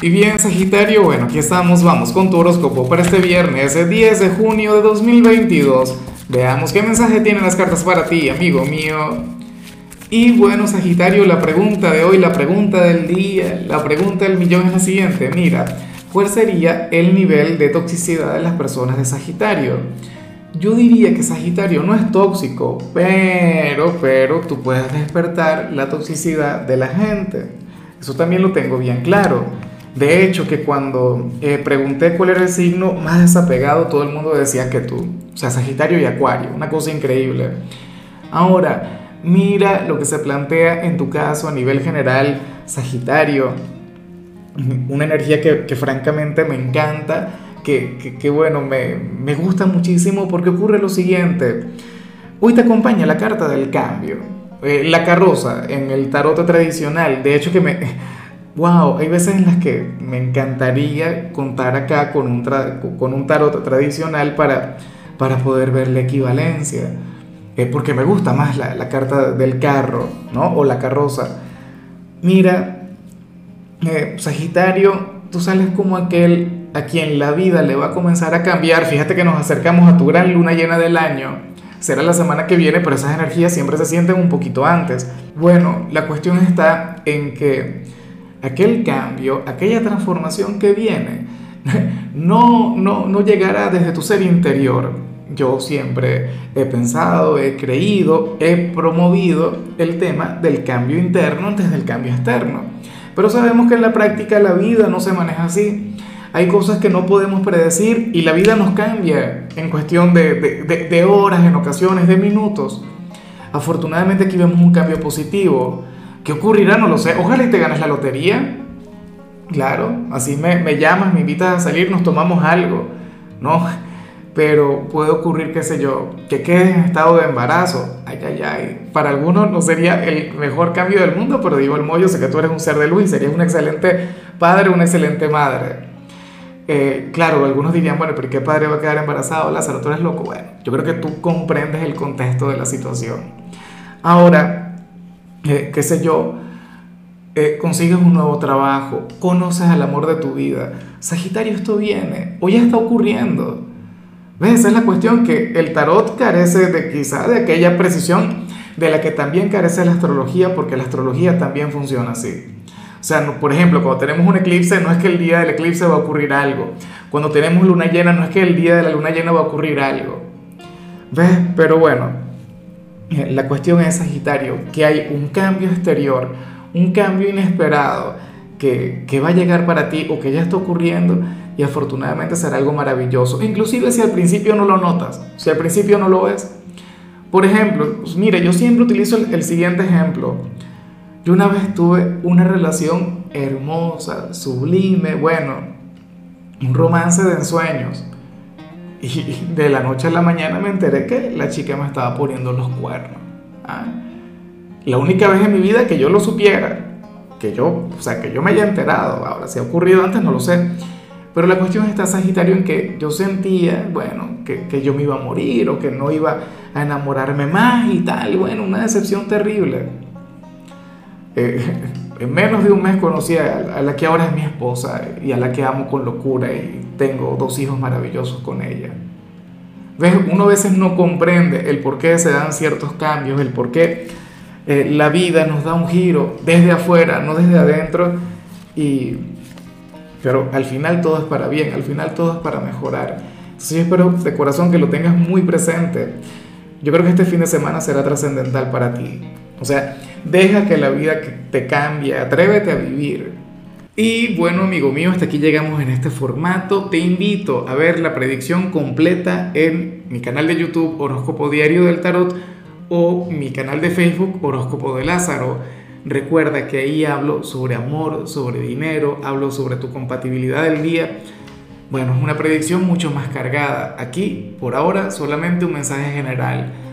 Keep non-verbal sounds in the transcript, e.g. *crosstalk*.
Y bien, Sagitario, bueno, aquí estamos, vamos con tu horóscopo para este viernes, 10 de junio de 2022. Veamos qué mensaje tienen las cartas para ti, amigo mío. Y bueno, Sagitario, la pregunta de hoy, la pregunta del día, la pregunta del millón es la siguiente. Mira, ¿cuál sería el nivel de toxicidad de las personas de Sagitario? Yo diría que Sagitario no es tóxico, pero, pero tú puedes despertar la toxicidad de la gente. Eso también lo tengo bien claro. De hecho, que cuando eh, pregunté cuál era el signo más desapegado, todo el mundo decía que tú. O sea, Sagitario y Acuario, una cosa increíble. Ahora, mira lo que se plantea en tu caso a nivel general, Sagitario. Una energía que, francamente me encanta, que, que, bueno, me, me gusta muchísimo porque ocurre lo siguiente. Hoy te acompaña la carta del cambio, eh, la carroza en el tarot tradicional. De hecho, que me wow, hay veces en las que me encantaría contar acá con un, con un tarot tradicional para, para poder ver la equivalencia, eh, porque me gusta más la, la, carta del carro, ¿no? O la carroza. Mira, eh, Sagitario, tú sales como aquel a quien la vida le va a comenzar a cambiar. Fíjate que nos acercamos a tu gran luna llena del año. Será la semana que viene, pero esas energías siempre se sienten un poquito antes. Bueno, la cuestión está en que aquel cambio, aquella transformación que viene, *laughs* no, no, no llegará desde tu ser interior. Yo siempre he pensado, he creído, he promovido el tema del cambio interno antes del cambio externo. Pero sabemos que en la práctica la vida no se maneja así. Hay cosas que no podemos predecir y la vida nos cambia en cuestión de, de, horas, en ocasiones, de minutos. Afortunadamente aquí vemos un cambio positivo ¿Qué ocurrirá? No lo sé. Ojalá y te ganes la lotería. Claro, así me, me llamas, me invitas a salir, nos tomamos algo. No, pero puede ocurrir, qué sé yo, que quedes en estado de embarazo. Ay, ay, ay. Para algunos no sería el mejor cambio del mundo, pero digo el mollo, sé que tú eres un ser de luz y serías un excelente padre, una excelente madre. Eh, claro, algunos dirían, bueno, pero ¿qué padre va a quedar embarazado? Lázaro, tú eres loco. Bueno, yo creo que tú comprendes el contexto de la situación. Ahora, eh, qué sé yo, eh, consigues un nuevo trabajo, conoces al amor de tu vida. Sagitario, esto viene, o ya está ocurriendo. ¿Ves? Esa es la cuestión que el tarot carece de quizá de aquella precisión de la que también carece la astrología, porque la astrología también funciona así. O sea, por ejemplo, cuando tenemos un eclipse, no es que el día del eclipse va a ocurrir algo. Cuando tenemos luna llena, no es que el día de la luna llena va a ocurrir algo. ¿Ves? Pero bueno, *laughs* la cuestión es, Sagitario, que hay un cambio exterior, un cambio inesperado que, que, va a llegar para ti o que ya está ocurriendo y afortunadamente será algo maravilloso. Inclusive si al principio no lo notas, si al principio no lo ves. Por ejemplo, pues mire, yo siempre utilizo el siguiente ejemplo. Yo una vez tuve una relación hermosa, sublime, bueno, un romance de ensueños. Y de la noche a la mañana me enteré que la chica me estaba poniendo los cuernos. ¿ah? La única vez en mi vida que yo lo supiera, que yo, o sea, que yo me haya enterado, ahora si ha ocurrido antes no lo sé, pero la cuestión está, Sagitario, en que yo sentía, bueno, que, que, yo me iba a morir o que no iba a enamorarme más y tal, bueno, una decepción terrible. Eh, en menos de un mes conocí a, la que ahora es mi esposa y a la que amo con locura y tengo dos hijos maravillosos con ella. ¿Ves? Uno a veces no comprende el por qué se dan ciertos cambios, el por qué eh, la vida nos da un giro desde afuera, no desde adentro. Y, pero al final todo es para bien, al final todo es para mejorar. Entonces yo espero de corazón que lo tengas muy presente. Yo creo que este fin de semana será trascendental para ti. O sea, deja que la vida te cambie, atrévete a vivir. Y bueno, amigo mío, hasta aquí llegamos en este formato. Te invito a ver la predicción completa en mi canal de YouTube Horóscopo Diario del Tarot o mi canal de Facebook Horóscopo de Lázaro. Recuerda que ahí hablo sobre amor, sobre dinero, hablo sobre tu compatibilidad del día. Bueno, es una predicción mucho más cargada. Aquí, por ahora, solamente un mensaje general.